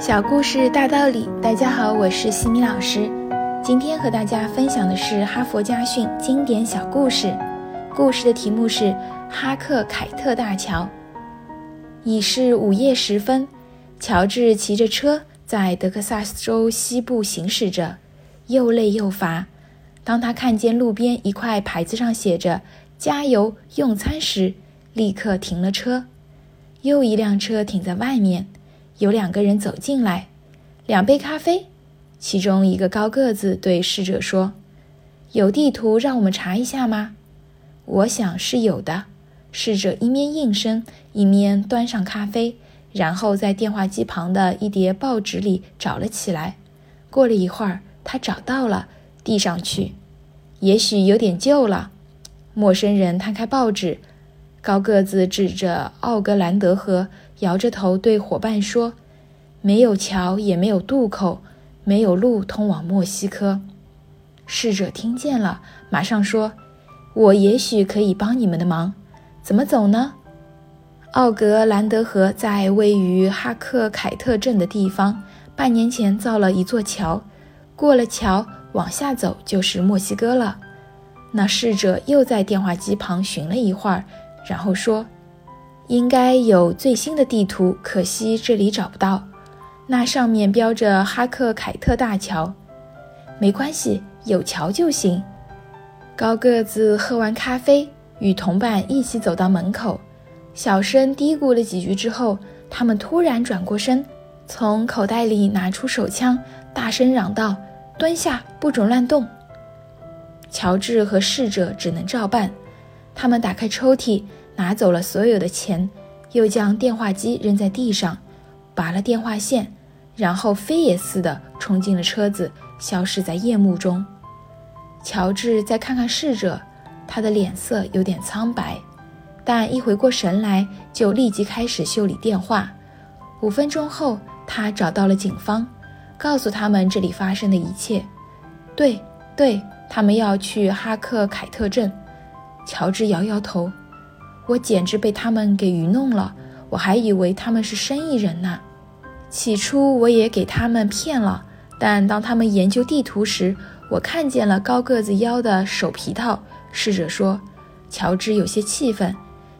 小故事大道理，大家好，我是西米老师。今天和大家分享的是哈佛家训经典小故事。故事的题目是哈克凯特大桥。已是午夜时分，乔治骑着车在德克萨斯州西部行驶着，又累又乏。当他看见路边一块牌子上写着“加油用餐”时，立刻停了车。又一辆车停在外面。有两个人走进来，两杯咖啡。其中一个高个子对侍者说：“有地图让我们查一下吗？”我想是有的。侍者一面应声，一面端上咖啡，然后在电话机旁的一叠报纸里找了起来。过了一会儿，他找到了，递上去。也许有点旧了。陌生人摊开报纸，高个子指着奥格兰德河。摇着头对伙伴说：“没有桥，也没有渡口，没有路通往墨西哥。”侍者听见了，马上说：“我也许可以帮你们的忙。怎么走呢？”奥格兰德河在位于哈克凯特镇的地方，半年前造了一座桥，过了桥往下走就是墨西哥了。那侍者又在电话机旁寻了一会儿，然后说。应该有最新的地图，可惜这里找不到。那上面标着哈克凯特大桥。没关系，有桥就行。高个子喝完咖啡，与同伴一起走到门口，小声嘀咕了几句之后，他们突然转过身，从口袋里拿出手枪，大声嚷道：“蹲下，不准乱动！”乔治和侍者只能照办。他们打开抽屉。拿走了所有的钱，又将电话机扔在地上，拔了电话线，然后飞也似的冲进了车子，消失在夜幕中。乔治再看看侍者，他的脸色有点苍白，但一回过神来，就立即开始修理电话。五分钟后，他找到了警方，告诉他们这里发生的一切。对，对他们要去哈克凯特镇。乔治摇摇头。我简直被他们给愚弄了，我还以为他们是生意人呢。起初我也给他们骗了，但当他们研究地图时，我看见了高个子腰的手皮套。侍者说：“乔治有些气愤，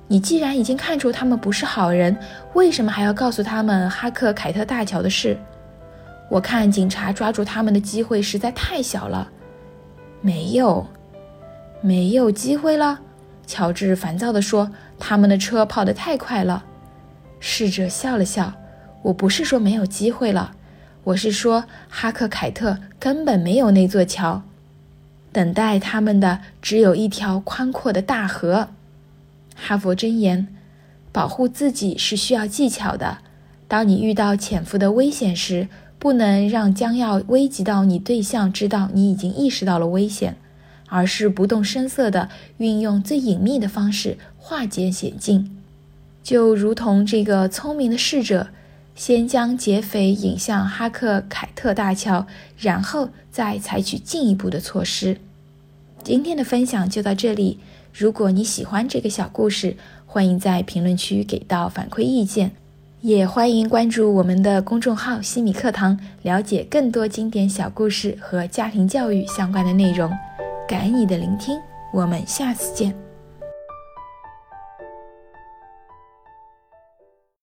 你既然已经看出他们不是好人，为什么还要告诉他们哈克凯特大桥的事？我看警察抓住他们的机会实在太小了。没有，没有机会了。”乔治烦躁地说：“他们的车跑得太快了。”侍者笑了笑：“我不是说没有机会了，我是说哈克凯特根本没有那座桥，等待他们的只有一条宽阔的大河。”哈佛箴言：保护自己是需要技巧的。当你遇到潜伏的危险时，不能让将要危及到你对象知道你已经意识到了危险。而是不动声色地运用最隐秘的方式化解险境，就如同这个聪明的侍者，先将劫匪引向哈克凯特大桥，然后再采取进一步的措施。今天的分享就到这里。如果你喜欢这个小故事，欢迎在评论区给到反馈意见，也欢迎关注我们的公众号“西米课堂”，了解更多经典小故事和家庭教育相关的内容。感恩你的聆听，我们下次见。